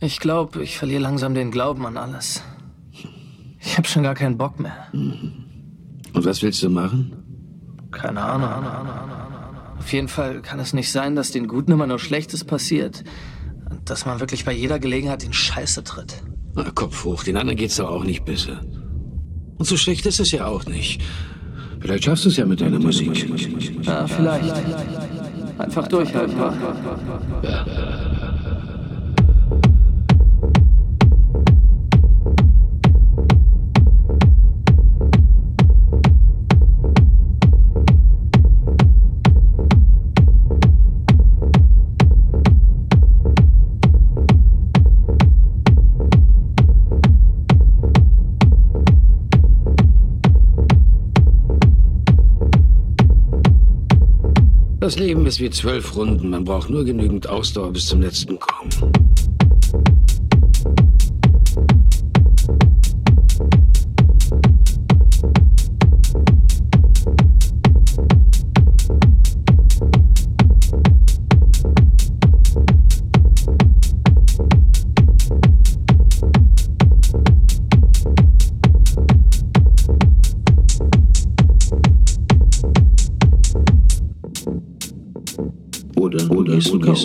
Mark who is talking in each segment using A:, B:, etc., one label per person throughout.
A: Ich glaube, ich verliere langsam den Glauben an alles. Ich habe schon gar keinen Bock mehr.
B: Und was willst du machen?
A: Keine Ahnung. Auf jeden Fall kann es nicht sein, dass den Guten immer nur Schlechtes passiert. Und dass man wirklich bei jeder Gelegenheit in Scheiße tritt.
B: Na, Kopf hoch, den anderen geht's doch auch nicht besser. Und so schlecht ist es ja auch nicht. Vielleicht schaffst du es ja mit deiner Musik.
A: Ja, vielleicht. Einfach durchhalten.
B: Ja. Das Leben ist wie zwölf Runden. Man braucht nur genügend Ausdauer bis zum letzten kommen.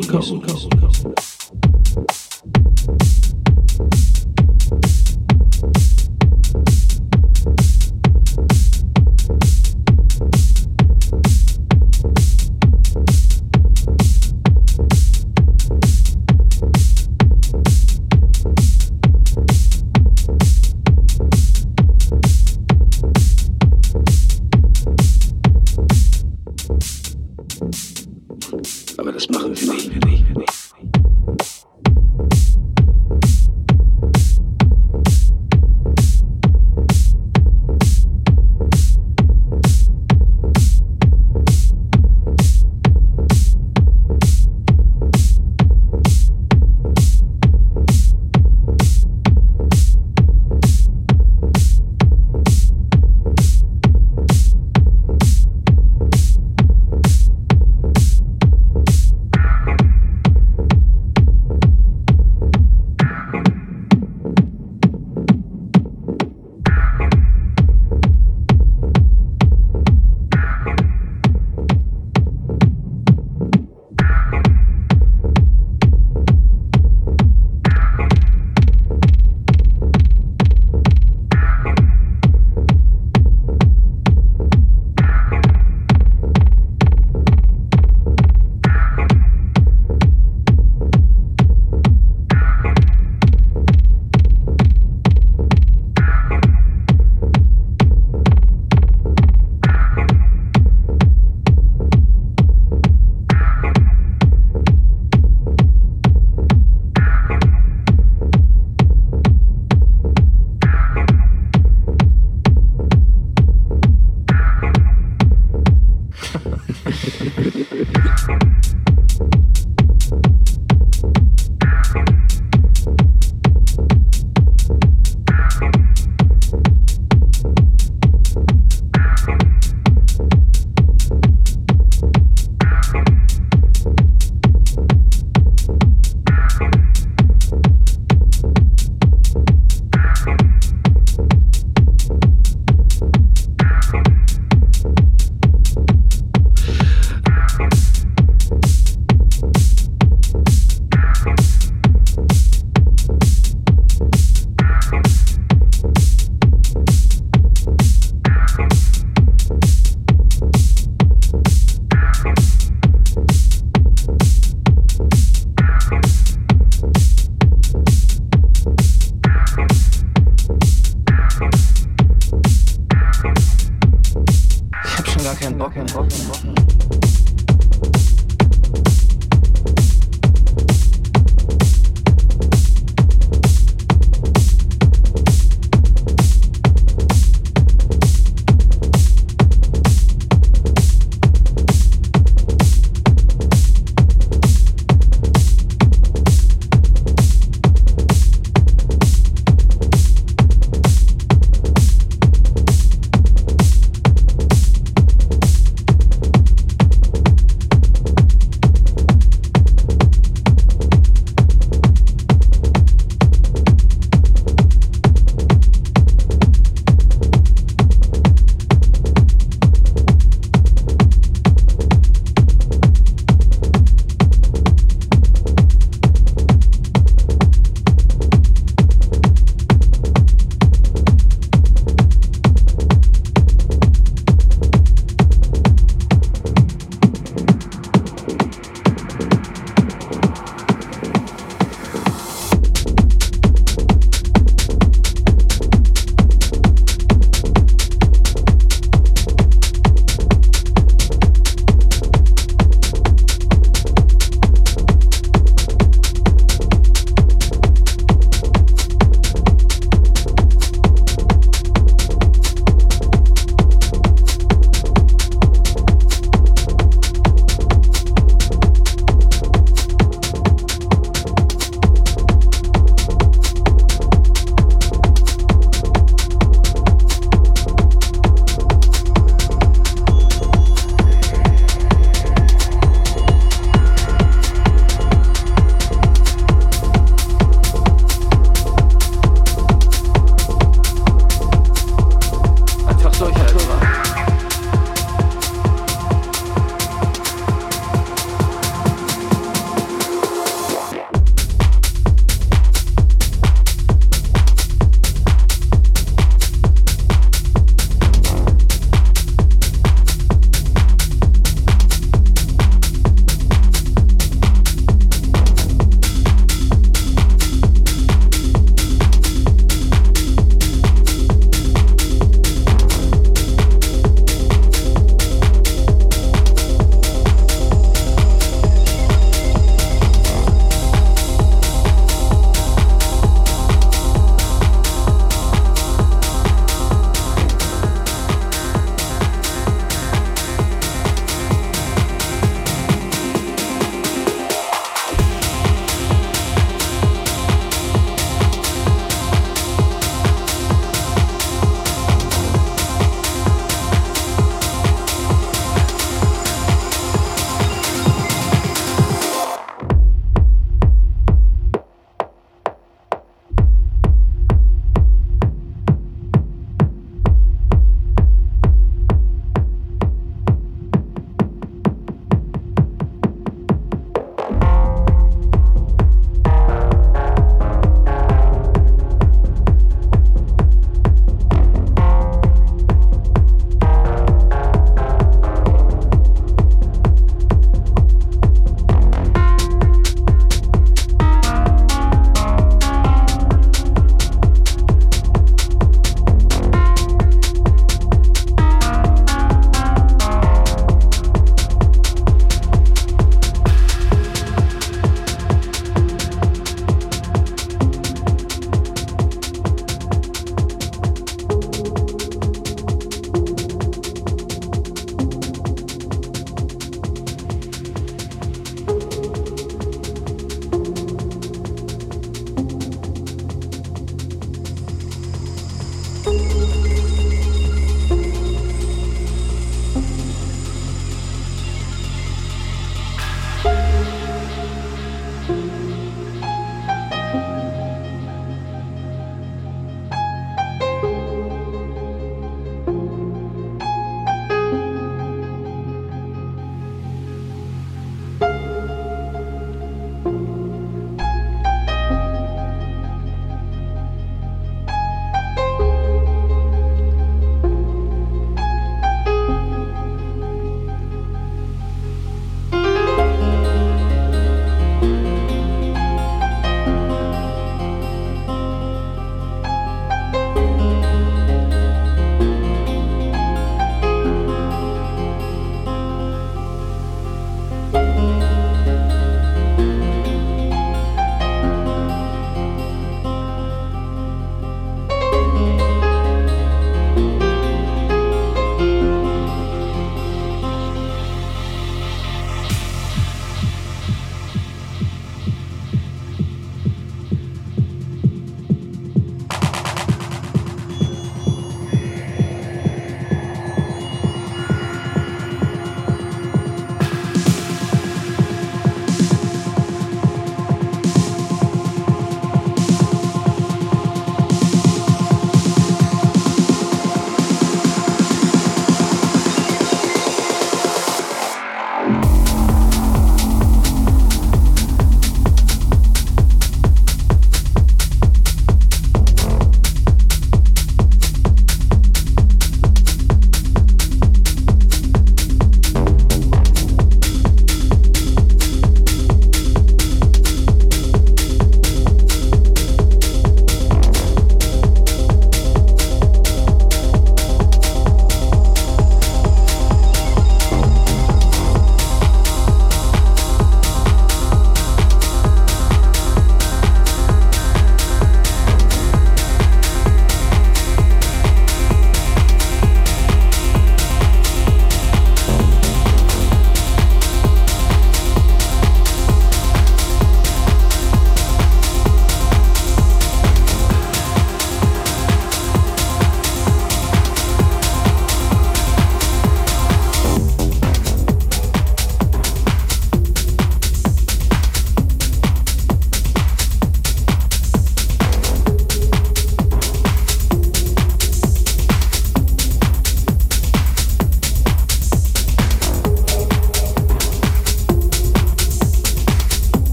C: coast.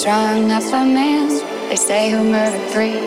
C: strong enough a man. They say who murdered three